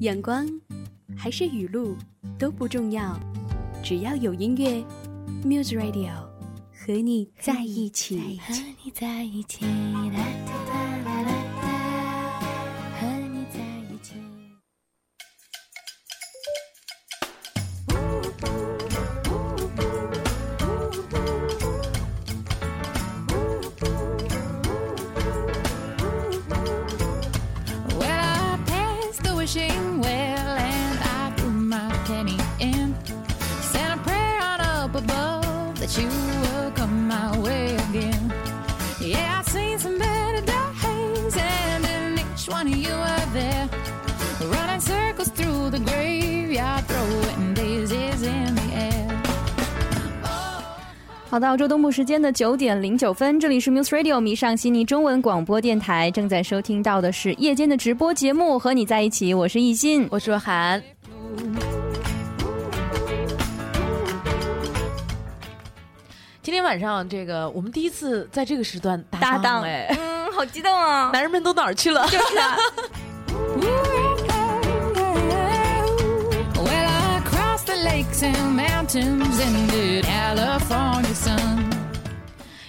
阳光还是雨露都不重要，只要有音乐，Muse Radio 和你在一起。和你在一起。好的，澳洲东部时间的九点零九分，这里是 Muse Radio 迷上悉尼中文广播电台，正在收听到的是夜间的直播节目，和你在一起，我是艺欣。我是若涵。今天晚上这个我们第一次在这个时段搭搭档哎，嗯，好激动啊！男人们都哪儿去了？就是啊，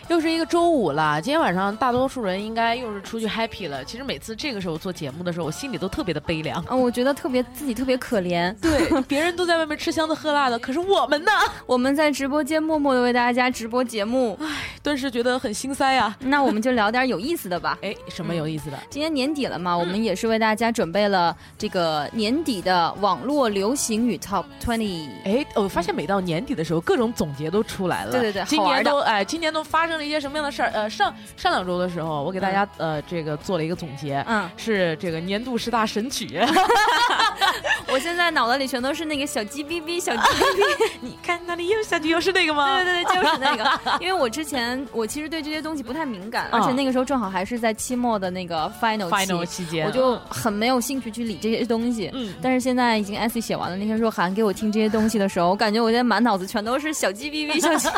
又是一个周五了，今天晚上大多数人应该又是出去 happy 了。其实每次这个时候做节目的时候，我心里都特别的悲凉。嗯，我觉得特别自己特别可怜。对，别人都在外面吃香的喝辣的，可是我们呢，我们在直播间默默的为大家直播节目，顿时觉得很心塞呀、那我们就聊点有意思的吧。哎，什么有意思的？今天年底了嘛，我们也是为大家准备了这个年底的网络流行语 Top Twenty。哎，我发现每到年底的时候，各种总结都出来了。对对对今年都哎，今年都发生了一些什么样的事儿？呃，上上两周的时候，我给大家、呃这个做了一个总结，嗯，是这个年度十大神曲。我现在脑子里全都是那个小鸡哔哔，小鸡哔哔。你看那里又下去，又是那个吗？对对对，就是那个。因为我之前我其实对这些东西不太敏感，嗯而且那个时候正好还是在期末的那个 final 期 final 期间，我就很没有兴趣去理这些东西。嗯但是现在已经 essay 写完了，那天若涵给我听这些东西的时候，我感觉我现在满脑子全都是小鸡哔哔，小鸡。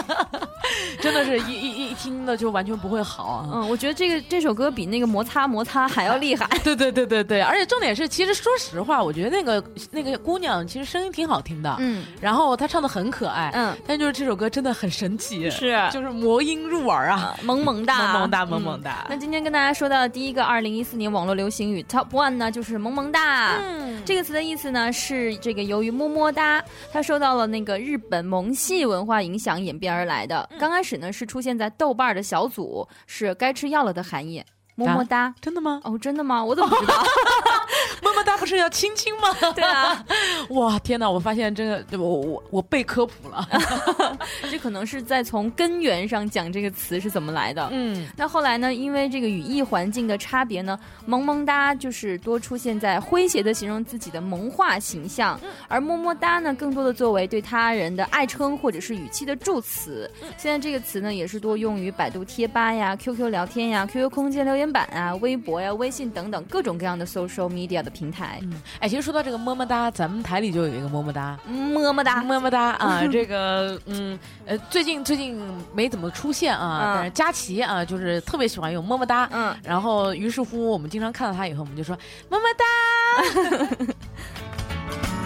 真的是一一一一听的就完全不会好啊。嗯，我觉得这个这首歌比那个摩擦摩擦还要厉害。对对对对对，而且重点是，其实说实话，我觉得那个那个姑娘其实声音挺好听的，嗯然后她唱的很可爱，嗯，但就是这首歌真的很神奇，是就是魔音入耳啊，萌萌哒，萌萌哒，嗯萌萌哒。那今天跟大家说到的第一个二零一四年网络流行语 Top One 呢，就是萌萌哒。嗯，这个词的意思呢是这个由于么么哒，它受到了那个日本萌系文化影响演变而来的。嗯刚开始呢是出现在豆瓣的小组，是该吃药了的含义。么么哒。真的吗？哦，真的吗？我怎么不知道？么么哒不是要亲亲吗？对啊，哇，天哪！我发现真的，我我我被科普了。这可能是在从根源上讲这个词是怎么来的。嗯，那后来呢？因为这个语义环境的差别呢，萌萌哒就是多出现在诙谐的形容自己的萌化形象，而么么哒呢，更多的作为对他人的爱称或者是语气的助词。现在这个词呢，也是多用于百度贴吧呀、QQ 聊天呀、QQ 空间留言板啊、微博呀、微信等等各种各样的 social media 的平台。哎，其实说到这个么么哒，咱们台里就有一个么么哒。么么哒，么么哒啊，这个嗯呃，最近最近没怎么出现啊，嗯但是佳琪啊，就是特别喜欢用么么哒，嗯，然后于是乎我们经常看到他以后，我们就说么么哒。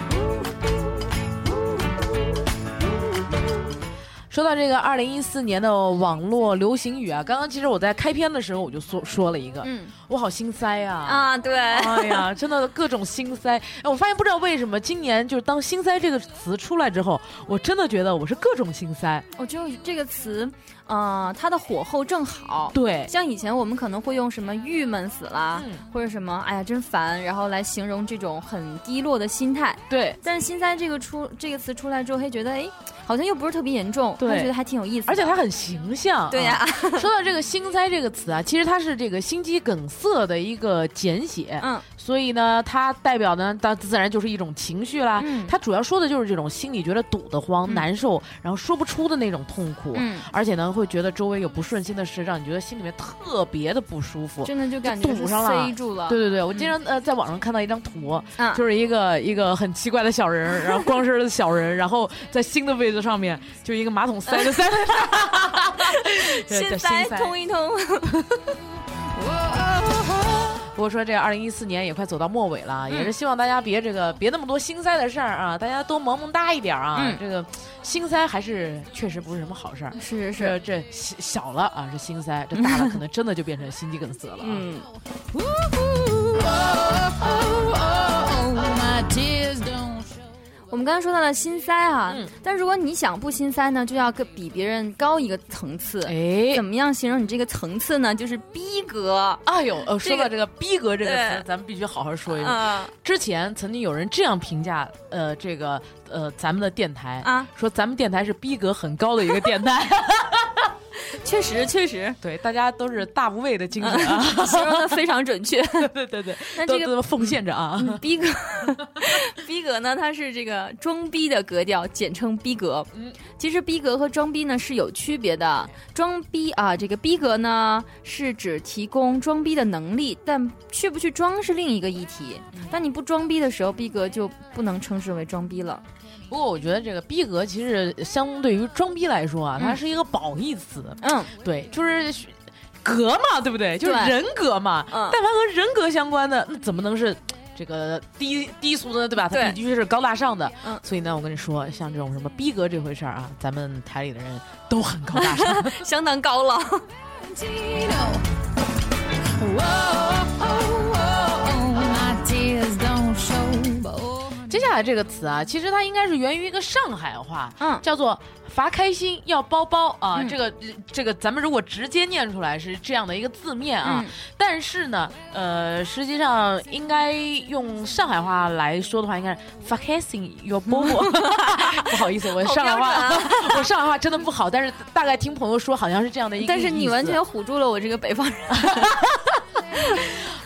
说到这个二零一四年的网络流行语啊，刚刚其实我在开篇的时候我就说说了一个，我好心塞啊。啊，对，哎呀，真的各种心塞！哎，我发现不知道为什么，今年就是当“心塞”这个词出来之后，我真的觉得我是各种心塞。我就这个词，呃，它的火候正好。对，像以前我们可能会用什么郁闷死了，嗯或者什么哎呀真烦，然后来形容这种很低落的心态。对，但是“心塞”这个出这个词出来之后，会觉得哎，好像又不是特别严重，对会觉得还挺有意思。而且它很形象。对呀、啊 说到这个“心塞”这个词啊，其实它是这个心肌梗塞的一个简写，嗯。所以呢，它代表呢，它自然就是一种情绪啦。嗯。它主要说的就是这种心里觉得堵得慌、嗯。难受，然后说不出的那种痛苦，嗯，而且呢，会觉得周围有不顺心的事，让你觉得心里面特别的不舒服。真的就感觉堵上了。塞住了。对对对，我经常呃在网上看到一张图，嗯。就是一个一个很奇怪的小人，然后光身的小人，然后在新的位置上面就一个马桶塞的 塞 在上，对叫心塞心通一通。不过说这二零一四年也快走到末尾了，也是希望大家别这个别那么多心塞的事儿啊，大家多萌萌哒一点啊。嗯这个心塞还是确实不是什么好事儿。是是是这小小了啊是心塞，这 大了可能真的就变成心肌梗塞了啊。嗯，我们刚刚说到了心塞啊，嗯但如果你想不心塞呢，就要跟比别人高一个层次。哎怎，么样形容你这个层次呢？就是逼格。哎呦，呃，说这个到这个“逼格”这个词，咱们必须好好说一说。啊之前曾经有人这样评价，呃，这个呃咱们的电台啊，说咱们电台是逼格很高的一个电台。确实确实，对，大家都是大无畏的精神啊。形容的非常准确。对对对，那这个都都奉献着啊。嗯逼格，逼格呢，它是这个装逼的格调，简称逼格。嗯，其实逼格和装逼呢是有区别的。装逼啊，这个逼格呢是指提供装逼的能力，但去不去装是另一个议题。嗯当你不装逼的时候，逼格就不能称之为装逼了。不过我觉得这个逼格其实相对于装逼来说啊，它嗯是一个褒义词。嗯对，就是格嘛，对不对？就是人格嘛。嗯但凡和人格相关的，那怎么能是这个低低俗的？对吧？它必须是高大上的。嗯所以呢，我跟你说，像这种什么逼格这回事儿啊，咱们台里的人都很高大上。相当高了。这个词啊，其实它应该是源于一个上海话，嗯。叫做“罚开心要包包”啊。嗯这个这个，咱们如果直接念出来是这样的一个字面啊，嗯但是呢，呃，实际上应该用上海话来说的话，应该是“罚开心要包包”。不好意思，我上海话，啊 我上海话真的不好，但是大概听朋友说好像是这样的一个意思。但是你完全唬住了我这个北方人。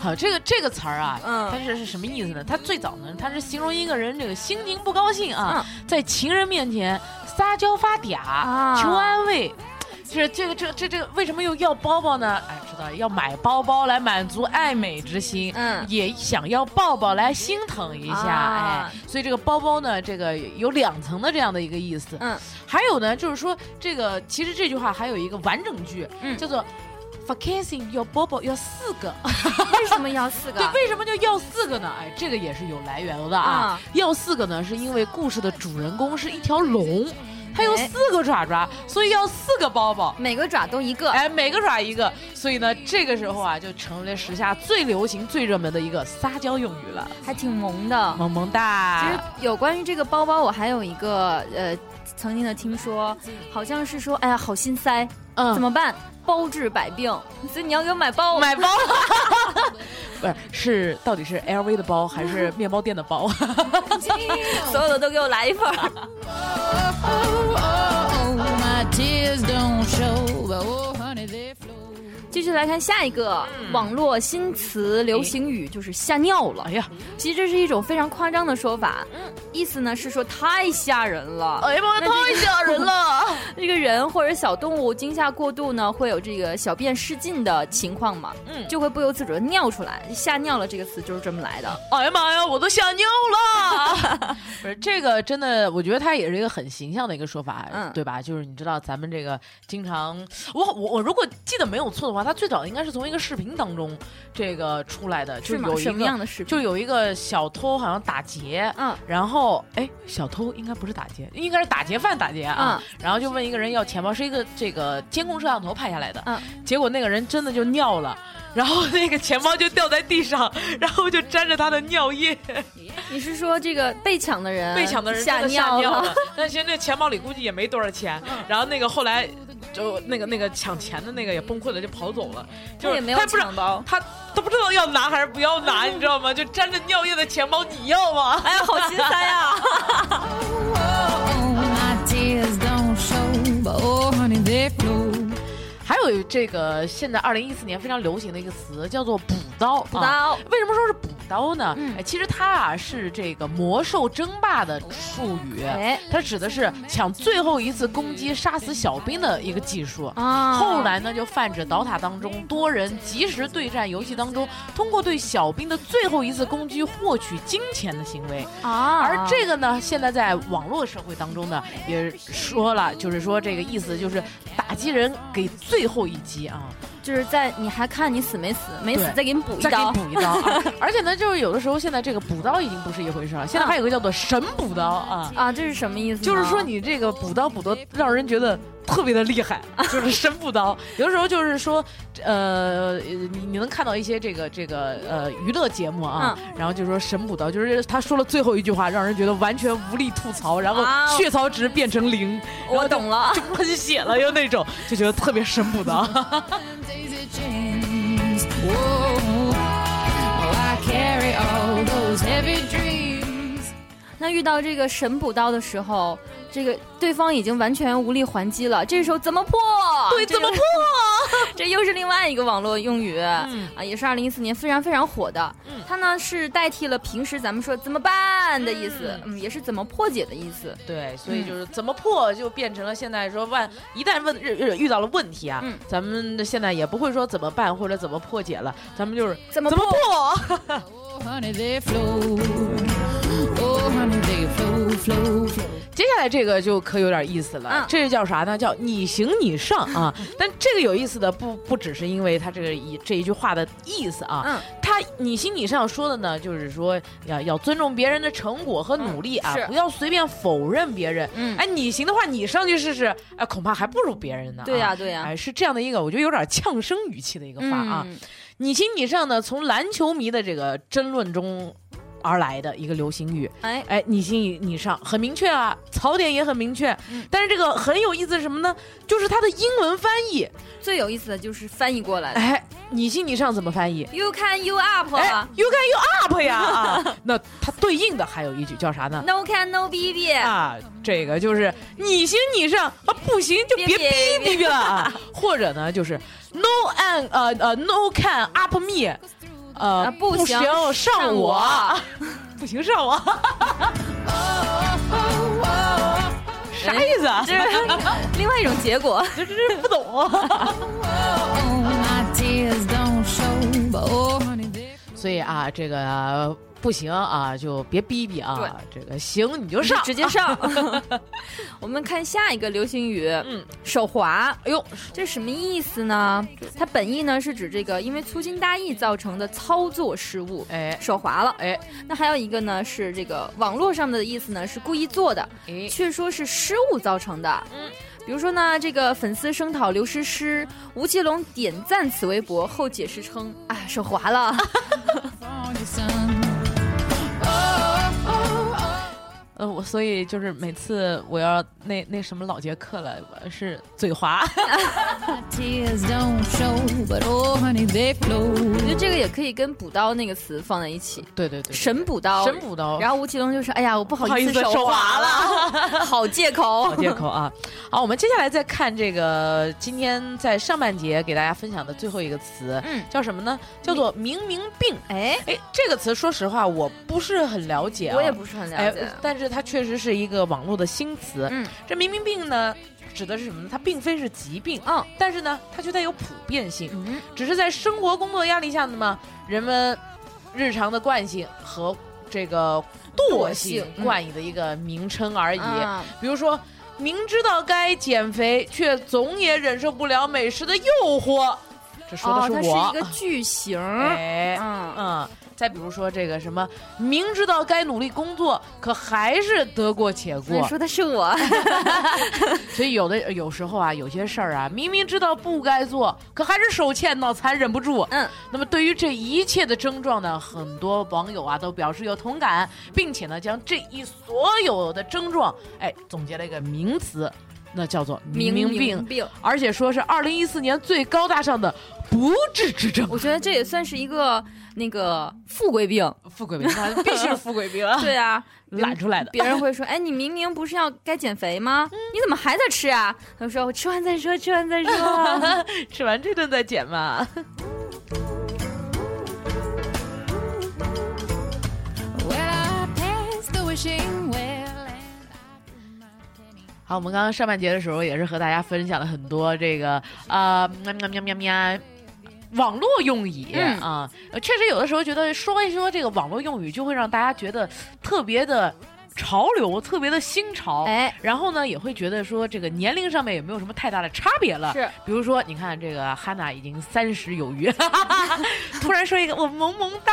好，这个这个词儿啊，嗯它是是什么意思呢？它最早呢，它是形容一个人这个心情不高兴啊，嗯在情人面前撒娇发嗲、啊求安慰。就是这个这个这这个为什么又要包包呢？哎，知道要买包包来满足爱美之心，嗯也想要抱抱来心疼一下，啊哎，所以这个包包呢，这个有两层的这样的一个意思。嗯还有呢，就是说这个其实这句话还有一个完整句，嗯叫做 “vacation 要包包要四个”。为什么要四个？对，为什么就要四个呢？哎，这个也是有来源的啊。啊要四个呢，是因为故事的主人公是一条龙，它有哎四个爪爪，所以要四个包包。每个爪都一个。哎，每个爪一个，所以呢，这个时候啊，就成为了时下最流行、最热门的一个撒娇用语了，还挺萌的。萌萌哒其实。有关于这个包包，我还有一个呃，曾经的听说，好像是说，哎呀，好心塞，嗯怎么办？包治百病，所以你要给我买包。买包，不是是到底是 LV 的包还是面包店的包？所有的都给我来一份继续来看下一个、网络新词流行语，就是吓尿了。哎呀，其实这是一种非常夸张的说法，意思呢是说太吓人了。哎呀妈呀，太吓人了！这个人或者小动物惊吓过度呢，会有这个小便失禁的情况嘛，嗯就会不由自主的尿出来。吓尿了这个词就是这么来的。哎呀妈呀，我都吓尿了！不是这个真的，我觉得它也是一个很形象的一个说法，嗯对吧？就是你知道咱们这个经常，我我我如果记得没有错的话，它最早应该是从一个视频当中这个出来的，就是有一什么样个的视频？就有一个小偷好像打劫，嗯然后哎，小偷应该不是打劫，应该是打劫犯打劫啊。然后就问一个人要钱包，是一个这个监控摄像头拍下来的。嗯，结果那个人真的就尿了，然后那个钱包就掉在地上，然后就沾着他的尿液。你是说这个被抢的人被抢的人吓？尿了，但其实那钱包里估计也没多少钱。然后那个后来就那个那个抢钱的那个也崩溃了，就跑走了。就是他也没有他不知道抢包。他都不知道要拿还是不要拿，你知道吗？就沾着尿液的钱包，你要吗？哎呀，好心塞啊！Oh, my tears don't show. But oh, honey, they flow. 还有这个现在二零一四年非常流行的一个词叫做补刀。补啊刀为什么说是补刀呢？其实它啊是这个魔兽争霸的术语，哎它指的是抢最后一次攻击杀死小兵的一个技术。啊后来呢，就泛指刀塔当中多人即时对战游戏当中，通过对小兵的最后一次攻击获取金钱的行为。啊，而这个呢，现在在网络社会当中呢，也说了，就是说这个意思就是打击人给最后一击啊。就是在你还看你死没死，没死再给你补一刀再给。补一刀 啊！而且呢，就是有的时候现在这个补刀已经不是一回事了，现在还有个叫做神补刀啊，啊，这是什么意思？就是说你这个补刀补的让人觉得特别的厉害，就是神补刀。有的时候就是说，呃，你你能看到一些这个这个呃娱乐节目啊，然后就说神补刀，就是他说了最后一句话，让人觉得完全无力吐槽，然后啊血槽值变成零，我懂了就，就喷血了，又那种，就觉得特别神补刀。那遇到这个神补刀的时候，这个对方已经完全无力还击了，这时候怎么破？对，怎么破？这又是另外一个网络用语、嗯啊，也是二零一四年非常非常火的。嗯它呢是代替了平时咱们说怎么办的意思，嗯也是怎么破解的意思。对，所以就是怎么破，就变成了现在说万一旦问遇到了问题啊，嗯咱们现在也不会说怎么办或者怎么破解了，咱们就是怎么怎么破？flow. Oh, flow. 接下来这个就可有点意思了，嗯这叫啥呢？叫你行你上啊！但这个有意思的不不只是因为他这个一这一句话的意思啊，嗯，他你行你上说的呢，就是说要要尊重别人的成果和努力啊，嗯是不要随便否认别人。嗯哎，你行的话，你上去试试，哎，恐怕还不如别人呢、啊。对呀对呀哎，是这样的一个，我觉得有点呛声语气的一个话啊。嗯你行你上呢，从篮球迷的这个争论中而来的一个流行语。哎，哎，你行你你上，很明确啊，槽点也很明确。嗯但是这个很有意思是什么呢？就是它的英文翻译。最有意思的就是翻译过来的。哎，你行你上怎么翻译？You can you up，、哎，You can you up 呀啊！那它对应的还有一句叫啥呢？No can no bb，、啊，这个就是你行你上啊，不行就别 别逼逼逼了啊，或者呢就是 No and 呃呃 No can up me，呃、啊不行上上我我，不行上我，Oh, oh, 啥意思啊？这是另外一种结果。这这这不懂啊。oh, oh, 所以啊，这个不行啊，就别逼逼啊，这个行你就上，直接上。我们看下一个流行语，嗯，手滑。哎呦，这什么意思呢？它本意呢是指这个因为粗心大意造成的操作失误，哎手滑了。哎那还有一个呢是这个网络上的意思呢是故意做的，哎，却说是失误造成的。嗯，比如说呢，这个粉丝声讨刘诗诗，吴奇隆点赞此微博后解释称，哎，手滑了。Oh. 呃，我所以就是每次我要那那什么老杰克了，我是嘴滑 oh. 我觉得这个也可以跟补刀那个词放在一起，对对对，神补刀，神补刀，然后吴奇隆就说：“哎呀，我不好意思手手滑了，好借口。好借口啊。好，我们接下来再看这个今天在上半节给大家分享的最后一个词，嗯叫什么呢？叫做明明病。哎，哎，这个词说实话我不是很了解、啊，我也不是很了哎解。，但是它确实是一个网络的新词。嗯，这明明病呢，指的是什么呢？它并非是疾病，嗯但是呢，它却带有普遍性，嗯，只是在生活工作压力下呢嘛，人们日常的惯性和这个惰惰性嗯冠以的一个名称而已。啊比如说，明知道该减肥，却总也忍受不了美食的诱惑，这说的哦，它是我。一个句型。哎，嗯嗯，再比如说这个什么，明知道该努力工作，可还是得过且过。那说的是我。所以有的有时候啊，有些事儿啊，明明知道不该做，可还是手欠脑残忍不住。嗯，那么对于这一切的症状呢，很多网友啊都表示有同感，并且呢将这一所有的症状，哎，总结了一个名词，那叫做明明病，病，而且说是二零一四年最高大上的不治之症。我觉得这也算是一个那个富贵病。富贵病，那必须是富贵病啊，对啊，懒出来的。别人会说：“哎，你明明不是要该减肥吗？你怎么还在吃啊？”他说：“我吃完再说，吃完再说。吃完这顿再减嘛。好，我们刚刚上半节的时候也是和大家分享了很多这个啊喵喵喵喵喵。网络用语、嗯啊，呃确实有的时候觉得说一说这个网络用语，就会让大家觉得特别的潮流，特别的新潮。哎，然后呢，也会觉得说这个年龄上面也没有什么太大的差别了。是，比如说，你看这个哈娜已经三十有余，突然说一个我萌萌哒，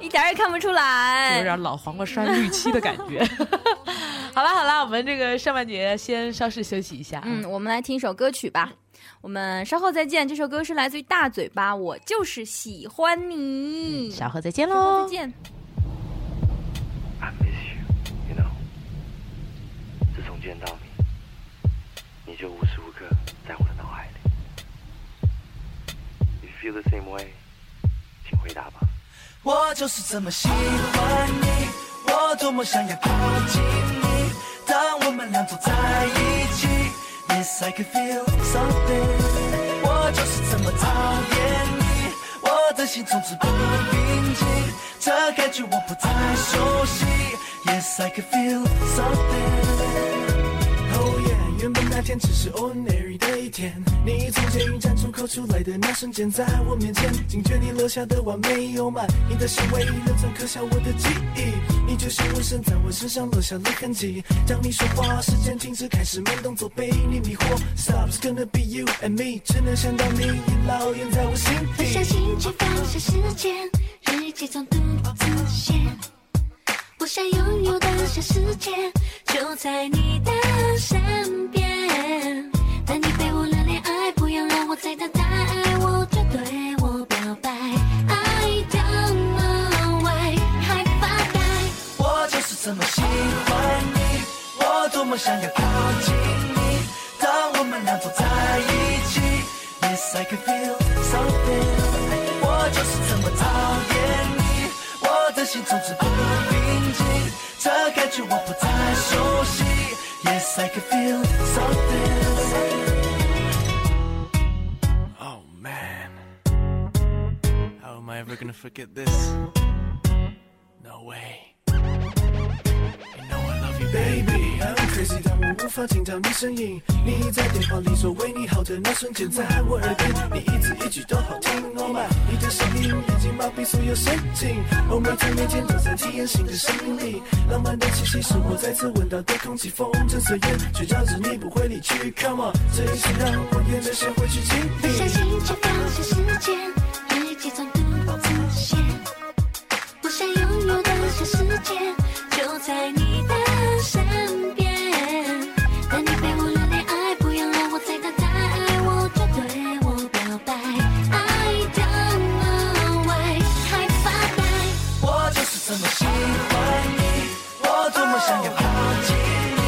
一点也看不出来，有点老黄瓜刷绿漆的感觉。好了好了，我们这个上半节先稍事休息一下。嗯，我们来听一首歌曲吧。我们稍后再见。这首歌是来自于大嘴巴，我就是喜欢你。稍后再见喽再。见。I miss you, you know。自从见到你，你就无时无刻在我的脑海里。You feel the same way，请回答吧。我就是这么喜欢你，我多么想要靠近你。当我们俩走在一起，Yes I can feel something。我就是这么讨厌你，我的心从此不平静，这感觉我不太熟悉。Yes I can feel something。Oh yeah，原本那天只是 ordinary 一天，你从监狱站出口出来的那瞬间，在我面前，惊觉你留下的完美优满，你的行为留存刻下我的记忆，你就像纹身在我身上留下了痕迹。当你说话，时间停止，开始慢动作被你迷惑，Stop's gonna be you and me，只能想到你已烙印在我心不相底。信去放下时间，日记中独自写。我想拥有的小世界就在你的身边。当你被我热烈爱，不要让我再等待，我就对我表白。I don't know why，还发呆。我就是这么喜欢你，我多么想要靠近你。当我们俩走在一起，Yes I can feel something。我就是这么讨厌你，我的心总是不平静，这感觉我不太熟悉。Yes I can feel something。Ever gonna forget this? No way. You know I love you, baby. I'm crazy，但我无法听到你声音。你在电话里说为你好的那瞬间，在我耳边，你一字一句都好听。Oh my，你的声音已经麻痹所有神经。我每天每天都在体验新的生命力，浪漫的气息是我再次闻到的空气，风筝随缘，却照着你不会离去。Come on，这一次让我沿着线回去经历相历。信去放下时间，日记中世界就在你的身边。当你被我热烈爱，不要让我再等待，我就对我表白。I don't know why，还发呆。我就是这么喜欢你，我多么想要靠近你。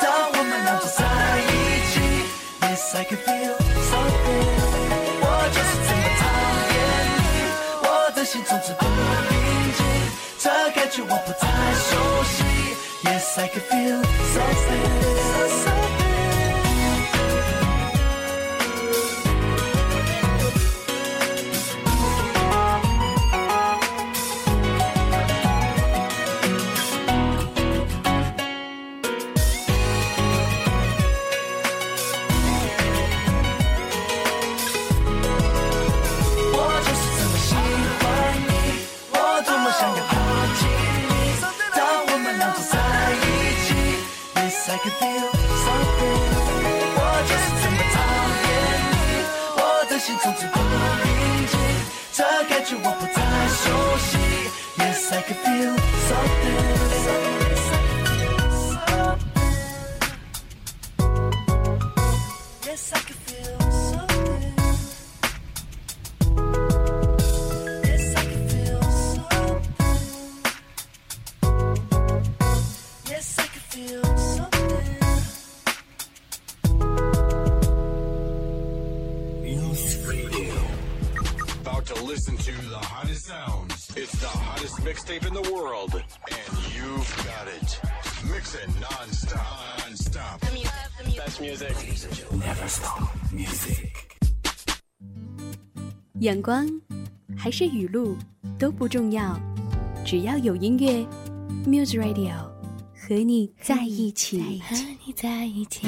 当我们俩走在一起，Yes I can feel something。我就是这么讨厌你，我的心总是不平静，这感觉我不太熟悉。Yes I can feel hottest mixtape in the world, and you've got it. Mixing non-stop. Non-stop. Best music. Never stop music. 阳光还是雨露都不重要，只要有音乐，Muse Radio 和你在一起。和你在一起，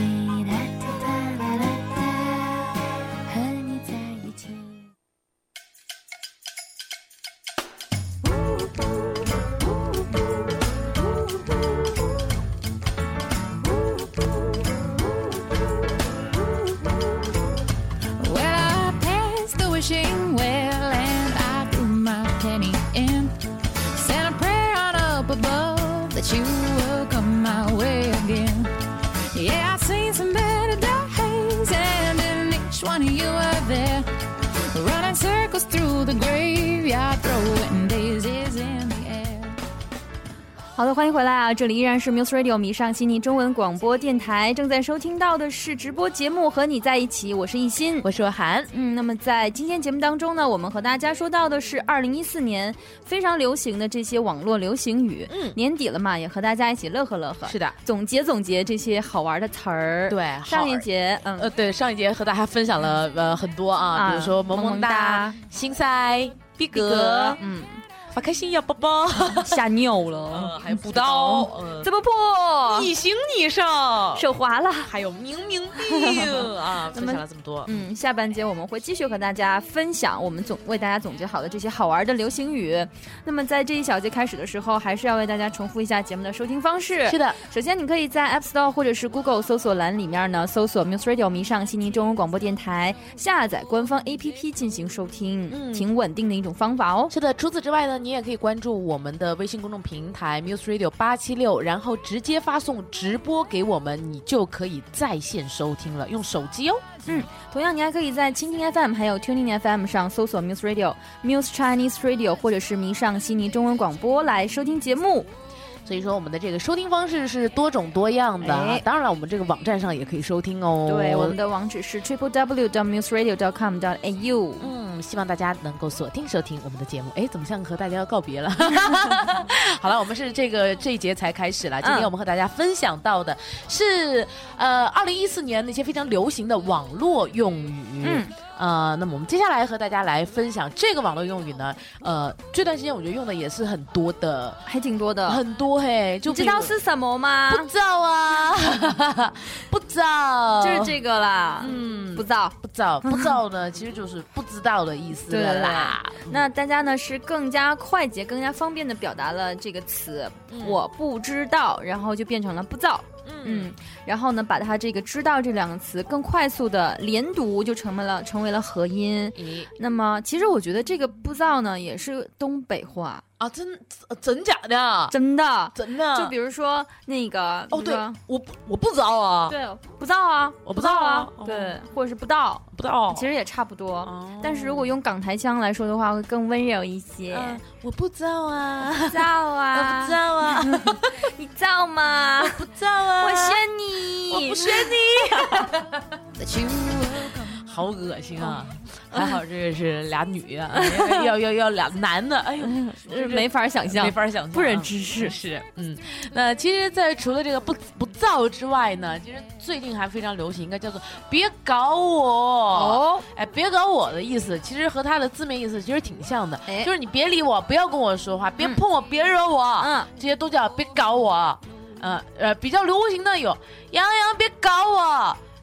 啊！这里依然是 Muse Radio 迷上悉尼中文广播电台，正在收听到的是直播节目《和你在一起》，我是艺欣，我是若涵。嗯，那么在今天节目当中呢，我们和大家说到的是二零一四年非常流行的这些网络流行语。嗯。年底了嘛，也和大家一起乐呵乐呵，是的，总结总结这些好玩的词儿。对上一节，嗯，呃，对，上一节和大家分享了呃很多啊，啊比如说萌萌萌哒。哒、心塞、逼格。格，，嗯，发开心呀，宝宝，吓尿了。呃，，还有补刀，呃，这么破，你行你上，手滑了。还有明明病。啊，分那么享了这么多，嗯，下半节我们会继续和大家分享我们总为大家总结好的这些好玩的流行语。那么在这一小节开始的时候，还是要为大家重复一下节目的收听方式。是的，首先，你可以在 App Store 或者是 Google 搜索栏里面呢，搜索 Muse Radio 迷上悉尼中文广播电台，下载官方 APP 进行收听，嗯。挺稳定的一种方法哦。是的，除此之外呢，你也可以关注我们的微信公众平台 Muse Radio 八七六，然后直接发送直播给我们，你就可以在线收听了，用手机哦。嗯同样，你还可以在蜻蜓 FM 还有 Tuning FM 上搜索 Muse Radio、Muse Chinese Radio 或者是迷上悉尼中文广播来收听节目。所以说，我们的这个收听方式是多种多样的。哎当然了，我们这个网站上也可以收听哦。对，我们的网址是 triple w dot muse radio dot com dot au。嗯，希望大家能够锁定收听我们的节目。哎，怎么像和大家要告别了？好了，我们是这个这一节才开始了。今天嗯我们和大家分享到的是，呃，二零一四年那些非常流行的网络用语。嗯。呃，那么我们接下来和大家来分享这个网络用语呢，呃，这段时间我觉得用的也是很多的，还挺多的，很多嘿，就你知道是什么吗？不知道啊，不知道，就是这个啦，嗯，不知道。不知道，不知道呢，其实就是不知道的意思对啦。那大家呢是更加快捷、更加方便的表达了这个词，我不知道，然后就变成了不知道。嗯，然后呢，把它这个“知道”这两个词更快速的连读，就成为了成为了合音。咦。那么，其实我觉得这个“不造”呢，也是东北话，啊，真真假的？真的。真的？就比如说那个，哦，对我不我不知道啊，对，不知道啊，我不知道啊对，或者是不到，不到。其实也差不多。哦但是如果用港台腔来说的话，会更温柔一些。嗯，我不知道啊，知道我啊，不知道啊，你知道吗？不造啊，我选你，我不选你，好恶心啊！还好这个是俩女啊，要要要俩男的，哎呦，就是没法想象，没法想象啊，不忍直视。是，嗯，那其实，在除了这个不不造之外呢，其实最近还非常流行，应该叫做“别搞我”。哦，哎，别搞我的意思，其实和它的字面意思其实挺像的，哎就是你别理我，不要跟我说话，别嗯碰我，别惹我，嗯，这些都叫别搞我。嗯呃，比较流行的有杨洋别搞我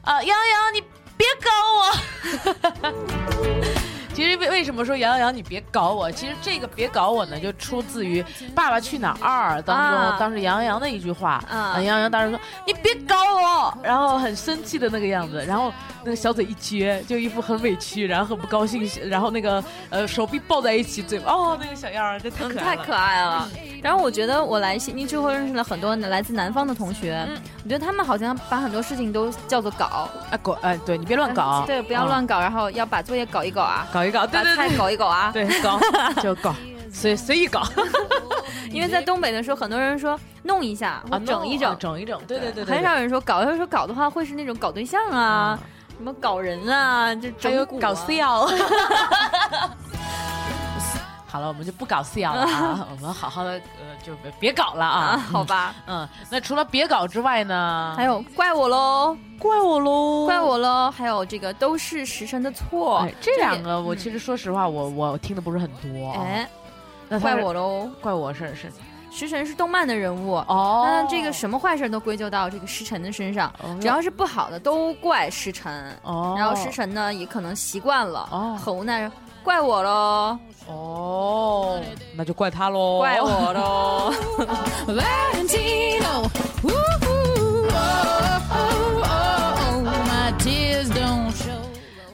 啊，杨洋你别搞我。其实为为什么说杨洋你别搞我？其实这个别搞我呢，就出自于《爸爸去哪儿二》当中，啊当时杨洋的一句话。啊呃杨洋当时说你别搞我，然后很生气的那个样子，然后那个小嘴一撅，就一副很委屈，然后很不高兴，然后那个呃手臂抱在一起，嘴巴哦那个小样儿，这太嗯，可爱了。太可爱了。然后我觉得我来悉尼之后认识了很多来自南方的同学，我觉得他们好像把很多事情都叫做搞，啊搞哎，对你别乱搞，对，不要嗯乱搞，然后要把作业搞一搞啊，搞一搞，对把菜对对，搞一搞啊。对搞 就搞，随随意搞。因为在东北的时候，很多人说弄一下，啊，整一整，整一整，对对对对，很少有人说搞。要是说搞的话，会是那种搞对象啊，什么搞人啊，就还有整蛊啊搞。笑。好了，我们就不搞笑了啊，我们好好的呃，就别别搞了啊，啊，好吧。嗯，那除了别搞之外呢？还有怪我喽，怪我喽，怪我喽，还有这个都是时辰的错哎，这两个我其实说实话，我我听的不是很多。，哎，那怪我喽。怪我是是时辰是动漫的人物，哦那这个什么坏事都归咎到这个石晨的身上，哦只要是不好的都怪石晨。哦，然后石晨呢，也可能习惯了，哦很无奈，怪我喽，哦，那就怪他喽，怪我喽。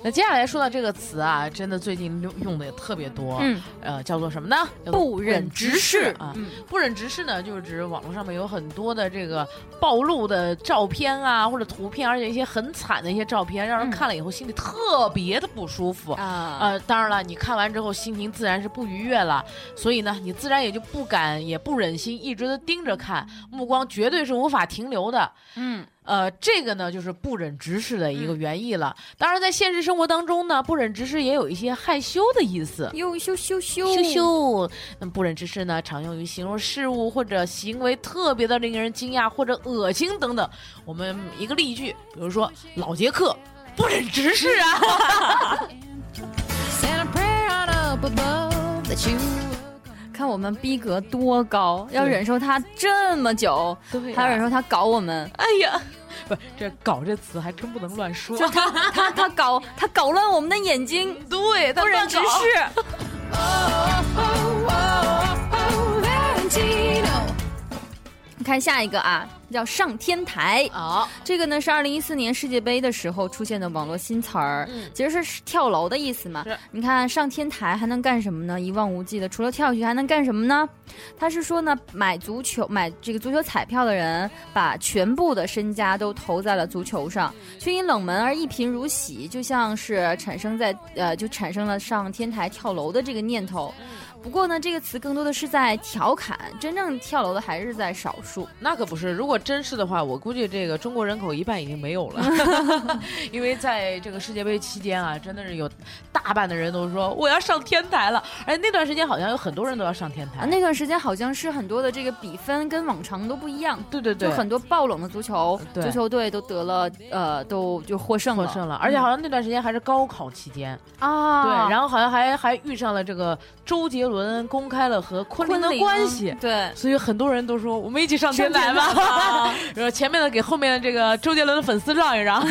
那接下来说到这个词啊，真的最近用用的也特别多，嗯，呃，叫做什么呢？不忍直视啊。嗯不忍直视呢，就是指网络上面有很多的这个暴露的照片啊，或者图片，而且一些很惨的一些照片，让人嗯看了以后心里特别的不舒服。啊，呃，当然了，你看完之后心情自然是不愉悦了，所以呢，你自然也就不敢也不忍心一直的盯着看，目光绝对是无法停留的。嗯，呃，这个呢就是不忍直视的一个原意了。当然，在现实生活当中呢，不忍直视也有一些害羞的意思。哟羞羞羞羞羞，那么不忍直视呢，常用于形容事物或者行为特别的令人惊讶或者恶心等等。我们一个例句，比如说老杰克不忍直视啊，我们逼格多高，要忍受他这么久，对还要忍受他搞我们，哎呀，不，这“搞”这词还真不能乱说。他他他搞他搞乱我们的眼睛，对，他不忍直视。看下一个啊，叫上天台。好，这个呢是二零一四年世界杯的时候出现的网络新词儿，嗯其实是跳楼的意思嘛是。你看上天台还能干什么呢？一望无际的，除了跳下去还能干什么呢？他是说呢，买足球买这个足球彩票的人，把全部的身家都投在了足球上，却因冷门而一贫如洗，就像是产生在呃就产生了上天台跳楼的这个念头。不过呢，这个词更多的是在调侃，真正跳楼的还是在少数。那可不是。如果真是的话，我估计这个中国人口一半已经没有了，因为在这个世界杯期间啊，真的是有大半的人都说我要上天台了，而且那段时间好像有很多人都要上天台。啊，那段时间好像是很多的这个比分跟往常都不一样，对对对，就很多爆冷的足球足球队都得了呃都就获胜了获胜了，而且好像那段时间还是高考期间，啊，对，然后好像还还遇上了这个周杰伦公开了和昆凌的关系。对。所以很多人都说我们一起上天台吧，然后前面的给后面的这个周杰伦的粉丝让一让。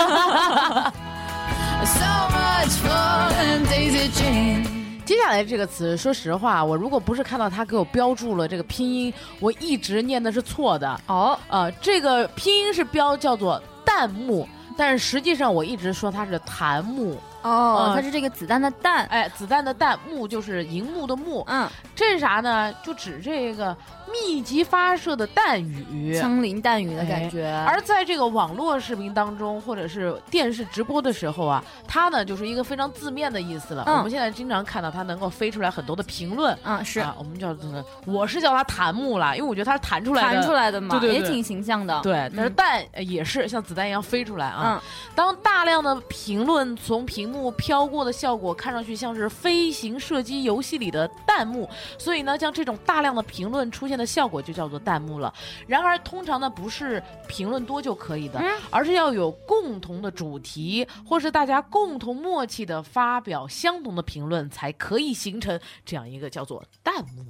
接下来这个词，说实话，我如果不是看到他给我标注了这个拼音，我一直念的是错的。哦，呃，这个拼音是标叫做弹幕，但是实际上我一直说它是弹幕。哦，嗯它是这个子弹的弹，哎，子弹的弹，幕就是荧幕的幕。嗯，这是啥呢？就指这个密集发射的弹雨。枪林弹雨的感觉。而在这个网络视频当中，或者是电视直播的时候啊，它呢就是一个非常字面的意思了。嗯我们现在经常看到它能够飞出来很多的评论，啊，是啊，我们叫做，我是叫它弹幕啦，因为我觉得它是弹出来的，弹出来的嘛，对对对也挺形象的。对，但是嗯弹呃也是像子弹一样飞出来啊。嗯当大量的评论从屏幕飘过的效果，看上去像是飞行射击游戏里的弹幕，所以呢，像这种大量的评论出现的效果就叫做弹幕了。然而，通常呢不是评论多就可以的，嗯而是要有共同的主题，或是大家共同默契的发表相同的评论，才可以形成这样一个叫做弹幕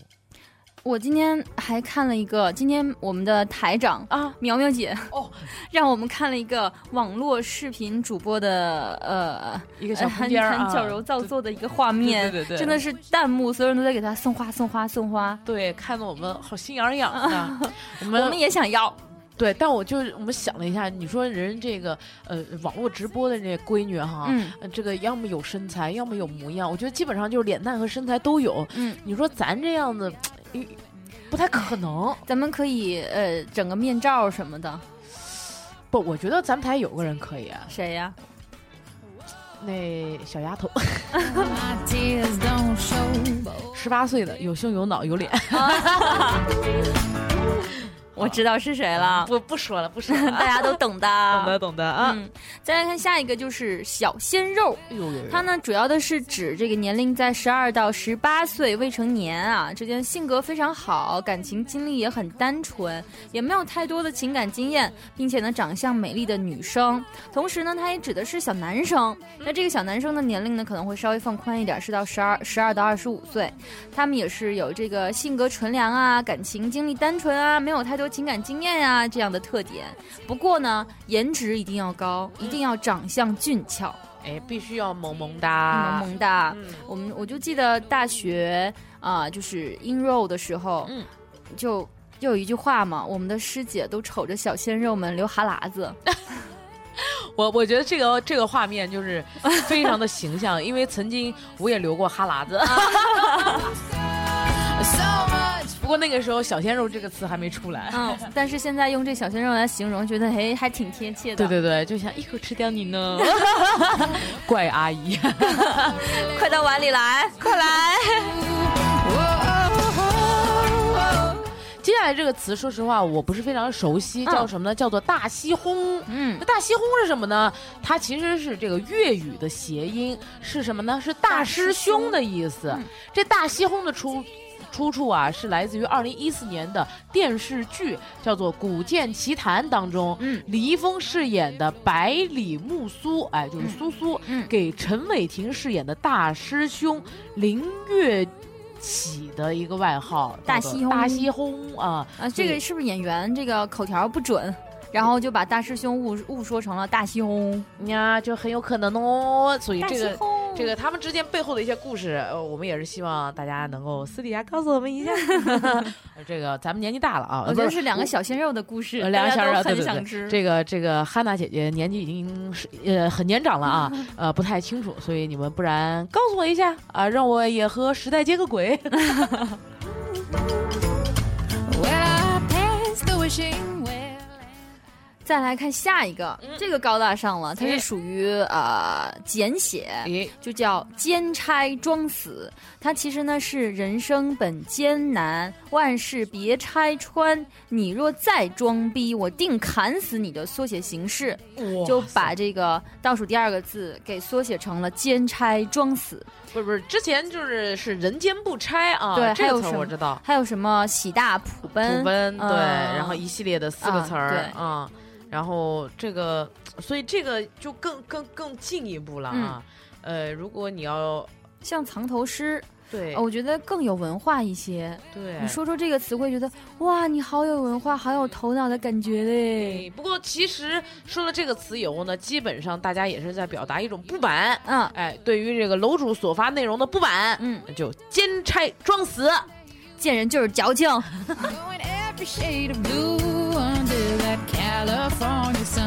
我今天还看了一个，今天我们的台长啊。苗苗姐哦，让我们看了一个网络视频主播的呃一个小空很间儿矫揉造作的一个画面，对对对对真的是弹幕，所有人都在给他送花送花送花，对，看得我们好心痒痒的。我们我们也想要。对，但我就我们想了一下，你说人这个呃网络直播的这闺女哈，嗯呃这个要么有身材，要么有模样，我觉得基本上就是脸蛋和身材都有。嗯，你说咱这样子，呃不太可能。咱们可以呃整个面罩什么的，不，我觉得咱们台有个人可以啊，谁呀？那小丫头 十八岁的，有胸有脑有脸。我知道是谁了，不不说了，不说了，大家都懂的，懂的懂的啊。嗯，再来看下一个，就是小鲜肉。哎呦呦呦它呢，主要的是指这个年龄在十二到十八岁未成年啊，之间性格非常好，感情经历也很单纯，也没有太多的情感经验，并且呢，长相美丽的女生。同时呢，它也指的是小男生。那这个小男生的年龄呢，可能会稍微放宽一点，是到十二十二到二十五岁。他们也是有这个性格纯良啊，感情经历单纯啊，没有太多情感经验呀、这样的特点。不过呢，颜值一定要高，一定要长相俊俏。哎，必须要萌萌哒，萌萌哒。嗯我们我就记得大学啊、就是 in row 的时候，嗯，就就有一句话嘛，我们的师姐都瞅着小鲜肉们流哈喇子。我我觉得这个这个画面就是非常的形象，因为曾经我也流过哈喇子。不过那个时候“小鲜肉”这个词还没出来。嗯，但是现在用这小鲜肉来形容，觉得哎还挺贴切的。对对对，就想一口吃掉你呢，怪阿姨。快到碗里来，快来！接下来这个词，说实话我不是非常熟悉，叫什么呢？叫做大西轰。嗯那大西轰是什么呢？它其实是这个粤语的谐音，是什么呢？是大师兄的意思。这大西轰的出。出处啊，是来自于二零一四年的电视剧，叫做《古剑奇谭》当中，嗯李易峰饰演的百里木苏，哎，就是苏苏，嗯给陈伟霆饰演的大师兄林月起的一个外号，大西轰大西轰啊啊，这个是不是演员这个口条不准，然后就把大师兄误误说成了大西轰？呀，就很有可能哦。所以这个这个他们之间背后的一些故事，呃，我们也是希望大家能够私底下告诉我们一下。呃这个咱们年纪大了啊，我觉得是两个小鲜肉的故事，呃两个小人，大家都对对对，很想知。这个这个汉娜姐姐年纪已经是呃很年长了啊，呃不太清楚，所以你们不然告诉我一下啊，让我也和时代接个轨。Well, I passed the wishing well. 再来看下一个，这个高大上了，它是属于呃简写，就叫兼差装死。它其实呢是人生本艰难，万事别拆穿。你若再装逼，我定砍死你的缩写形式，就把这个倒数第二个字给缩写成了兼差装死。不是不是，之前就是是人间不拆啊，对这个词我知道。还有什么喜大普奔？普奔对，嗯然后一系列的四个词儿啊、然后这个，所以这个就更更更进一步了啊。嗯呃，如果你要像藏头诗，对、呃我觉得更有文化一些。对，你说出这个词会觉得哇，你好有文化，好有头脑的感觉嘞。不过其实说了这个词以后呢，基本上大家也是在表达一种不满。嗯哎，对于这个楼主所发内容的不满，嗯，就兼差装死。见人就是矫情。California sun.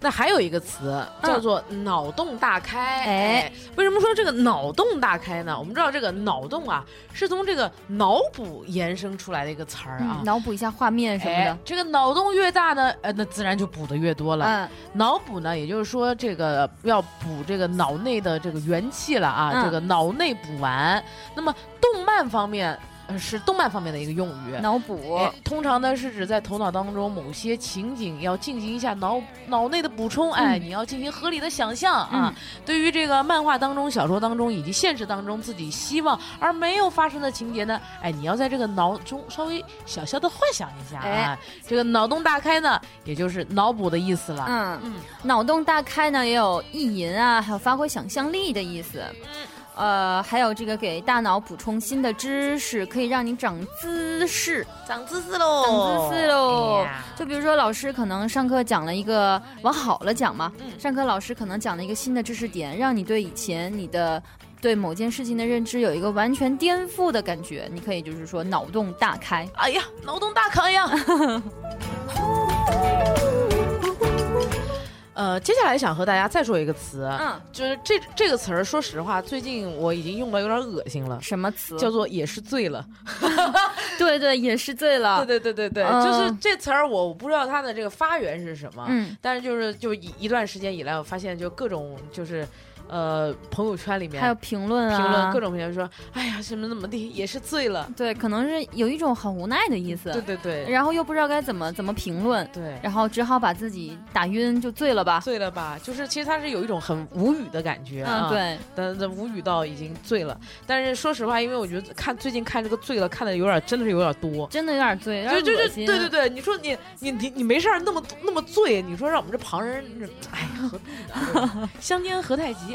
那还有一个词叫做脑洞大开。嗯哎，为什么说这个脑洞大开呢？我们知道这个脑洞啊，是从这个脑补延伸出来的一个词儿啊嗯，。脑补一下画面什么哎的。，这个脑洞越大呢，呃，那自然就补的越多了。嗯，脑补呢，也就是说这个要补这个脑内的这个元气了啊，嗯这个脑内补完。那么动漫方面。呃是动漫方面的一个用语，脑补。哎，通常呢是指在头脑当中某些情景要进行一下脑脑内的补充，哎，嗯你要进行合理的想象啊。对于这个漫画当中、小说当中以及现实当中自己希望而没有发生的情节呢，哎，你要在这个脑中稍微小小的幻想一下啊。哎这个脑洞大开呢，也就是脑补的意思了。嗯嗯脑洞大开呢，也有意淫啊，还有发挥想象力的意思。呃，还有这个给大脑补充新的知识，可以让你长姿势。长姿势喽，长姿势喽哎就比如说，老师可能上课讲了一个往好了讲嘛，嗯上课老师可能讲了一个新的知识点，让你对以前你的对某件事情的认知有一个完全颠覆的感觉。你可以就是说脑洞大开。哎呀，脑洞大开呀！呃，接下来想和大家再说一个词，嗯，就是这这个词儿，说实话，最近我已经用的有点恶心了，什么词？叫做也是醉了。对对，也是醉了。对对对对对，嗯就是这词儿，我不知道它的这个发源是什么，嗯，但是就是就一一段时间以来，我发现就各种就是。呃，朋友圈里面还有评论啊，评论各种评论说，哎呀，怎么怎么地，也是醉了。对，可能是有一种很无奈的意思。对对对，然后又不知道该怎么怎么评论，对，然后只好把自己打晕，就醉了吧。醉了吧？就是其实他是有一种很无语的感觉啊，嗯，，对，但但无语到已经醉了。但是说实话，因为我觉得看最近看这个醉了，看的有点真的是有点多。真的有点醉，有就就就。对对对，你说你你你你没事儿那么那么醉，你说让我们这旁人，哎呀，何 必呢？相煎何太急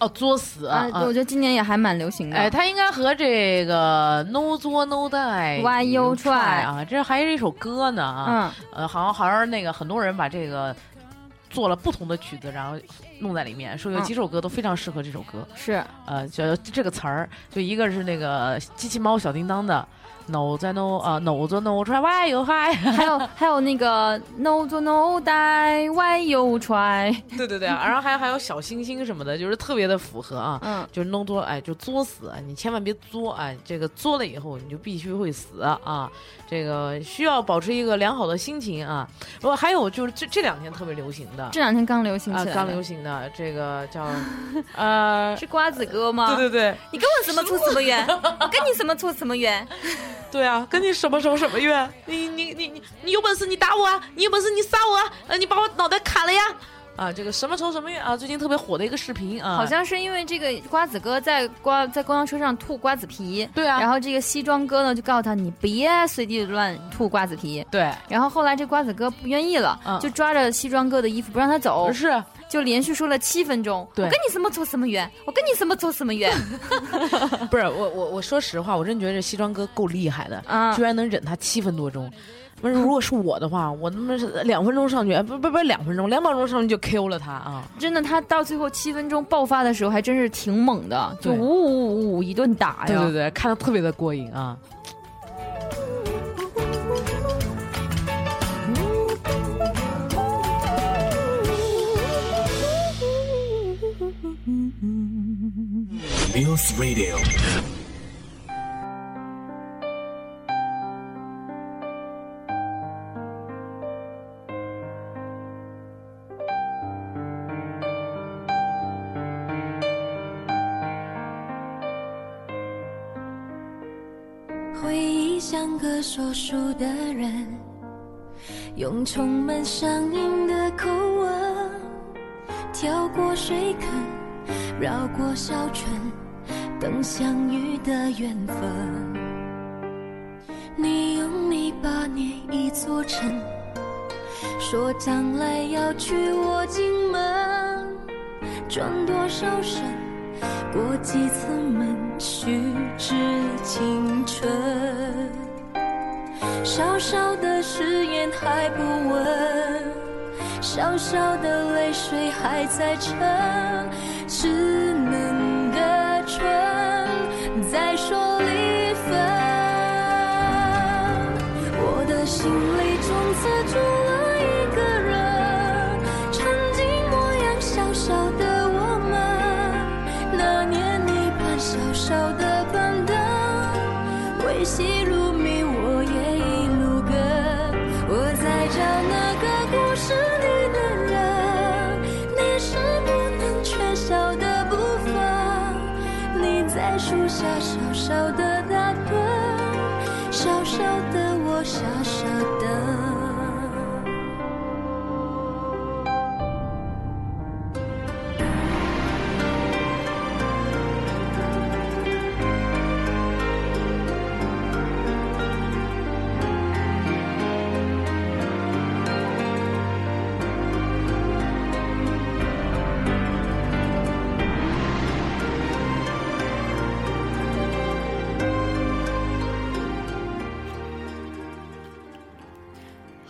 哦，作死啊，我觉得今年也还蛮流行的。哎，它应该和这个 No 作 No die Why you try 啊，这还是一首歌呢啊。嗯，呃，好像好像那个很多人把这个做了不同的曲子，然后弄在里面，说有嗯几首歌都非常适合这首歌。是呃，就这个词儿，就一个是那个机器猫小叮当的 No 在 No 啊 No 作 No try Why you high，还有还有那个 No 做 No die Why you try？对对对，然后还有还有小星星什么的，就是特别的符合啊。嗯，就是 no 作，哎，就作死，你千万别作，哎，这个作了以后你就必须会死啊，这个需要保持一个良好的心情啊。不过还有就是这这两天特别流行的，这两天刚流行啊刚流行的这个叫 呃，是瓜子哥吗？对对对你跟我什么出什么缘？我跟你什么出什么怨？对啊，跟你什么仇什么怨？你你你你你有本事你打我啊，你有本事你杀我啊，呃，你把我脑袋砍了呀！啊，这个什么仇什么怨啊，最近特别火的一个视频啊，好像是因为这个瓜子哥在瓜在公交车上吐瓜子皮，对啊。然后这个西装哥呢就告诉他你别随地乱吐瓜子皮，对，然后后来这瓜子哥不愿意了，嗯。就抓着西装哥的衣服不让他走，是就连续说了七分钟，我跟你什么仇什么怨，我跟你什么仇什么怨，不是我我我说实话，我真觉得这西装哥够厉害的，啊居然能忍他七分多钟。不是，如果是我的话，我他妈是两分钟上去，哎不不不，两分钟，两秒钟上去就 Q 了他啊！真的，他到最后七分钟爆发的时候还真是挺猛的，就对呜呜呜呜一顿打呀，对对对，看的特别的过瘾啊！News Radio. 回忆像个说书的人，用充满乡音的口吻，跳过水坑，绕过小村，等相遇的缘分。你用泥巴捏一座城，说将来要娶我进门，转多少身？过几次门，虚掷青春。小小的誓言还不稳，小小的泪水还在撑，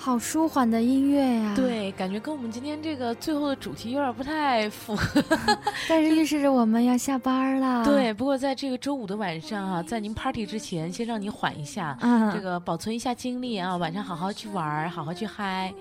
好舒缓的音乐呀、，对，感觉跟我们今天这个最后的主题有点不太符合。但是预示着我们要下班了。对，不过在这个周五的晚上啊，在您 party 之前，先让您缓一下，嗯这个保存一下精力啊，晚上好好去玩，好好去嗨。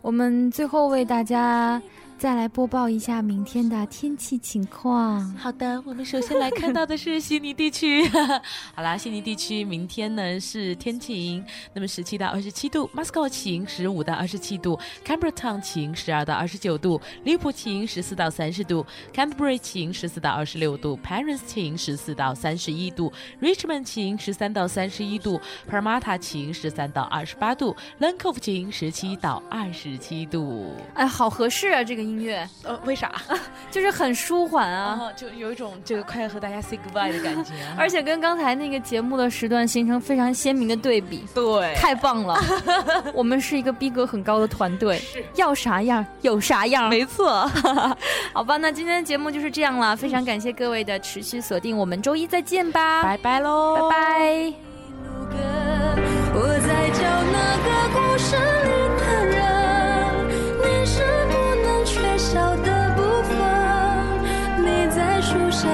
我们最后为大家再来播报一下明天的天气情况。好的，我们首先来看到的是悉尼地区。好啦，悉尼地区明天呢是天晴，那么十七到二十七度；Moscow 晴，十五到二十七度；Canberra Town 晴，十二到二十九度；利物浦晴，十四到三十度；Canterbury 晴，十四到二十六度；Paris 晴，十四到三十一度；Richmond 晴，十三到三十一度；Parramatta 晴，十三到二十八度；Lancove 晴，十七到二十七度。哎，好合适啊，这个音音乐，呃，为啥？就是很舒缓啊，啊，就有一种这个快要和大家 say goodbye 的感觉。而且跟刚才那个节目的时段形成非常鲜明的对比。对，太棒了！我们是一个逼格很高的团队，要啥样有啥样。没错。好吧，那今天的节目就是这样了，非常感谢各位的持续锁定，我们周一再见吧，拜拜喽，拜拜。我在教那个故事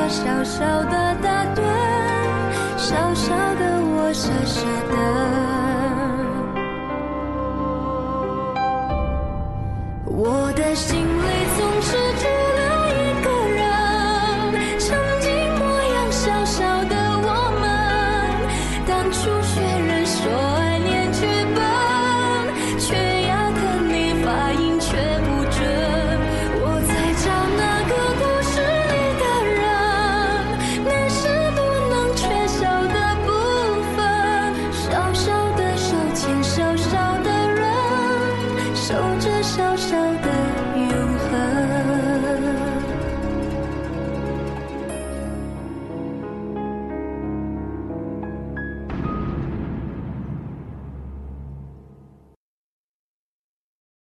小小的打盹，小小的我傻傻的。我的心里总是